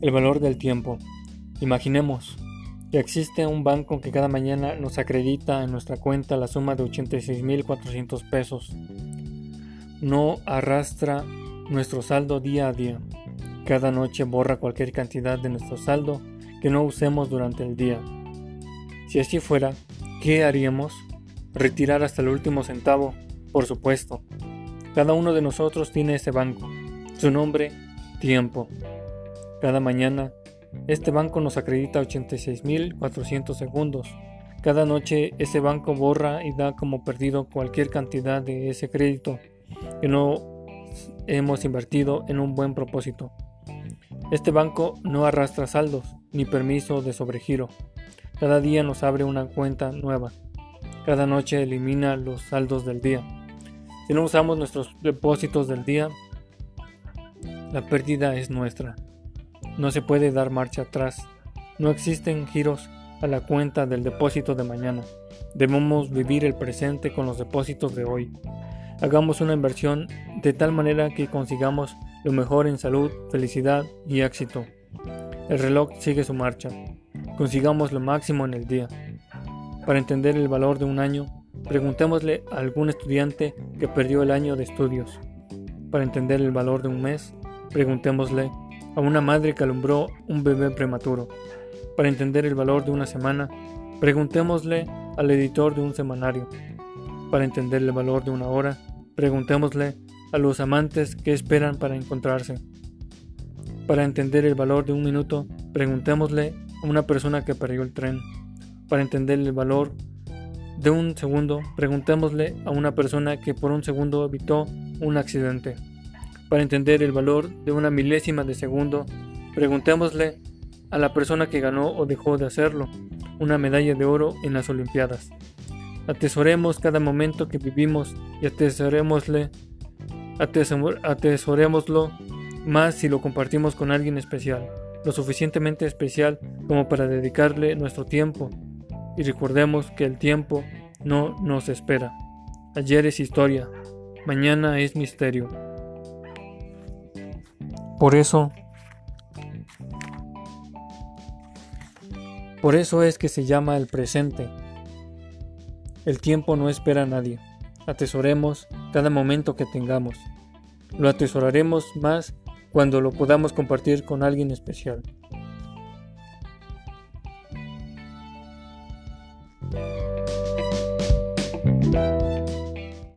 El valor del tiempo. Imaginemos que existe un banco que cada mañana nos acredita en nuestra cuenta la suma de 86.400 pesos. No arrastra nuestro saldo día a día. Cada noche borra cualquier cantidad de nuestro saldo que no usemos durante el día. Si así fuera, ¿qué haríamos? Retirar hasta el último centavo, por supuesto. Cada uno de nosotros tiene ese banco. Su nombre, tiempo. Cada mañana, este banco nos acredita 86.400 segundos. Cada noche ese banco borra y da como perdido cualquier cantidad de ese crédito que no hemos invertido en un buen propósito. Este banco no arrastra saldos ni permiso de sobregiro. Cada día nos abre una cuenta nueva. Cada noche elimina los saldos del día. Si no usamos nuestros depósitos del día, la pérdida es nuestra. No se puede dar marcha atrás. No existen giros a la cuenta del depósito de mañana. Debemos vivir el presente con los depósitos de hoy. Hagamos una inversión de tal manera que consigamos lo mejor en salud, felicidad y éxito. El reloj sigue su marcha. Consigamos lo máximo en el día. Para entender el valor de un año, preguntémosle a algún estudiante que perdió el año de estudios. Para entender el valor de un mes, preguntémosle a una madre que alumbró un bebé prematuro. Para entender el valor de una semana, preguntémosle al editor de un semanario. Para entender el valor de una hora, preguntémosle a los amantes qué esperan para encontrarse. Para entender el valor de un minuto, preguntémosle a una persona que perdió el tren. Para entender el valor de un segundo, preguntémosle a una persona que por un segundo evitó un accidente. Para entender el valor de una milésima de segundo, preguntémosle a la persona que ganó o dejó de hacerlo una medalla de oro en las Olimpiadas. Atesoremos cada momento que vivimos y atesorémosle, atesorémoslo más si lo compartimos con alguien especial, lo suficientemente especial como para dedicarle nuestro tiempo. Y recordemos que el tiempo no nos espera. Ayer es historia, mañana es misterio. Por eso, por eso es que se llama el presente. El tiempo no espera a nadie. Atesoremos cada momento que tengamos. Lo atesoraremos más cuando lo podamos compartir con alguien especial.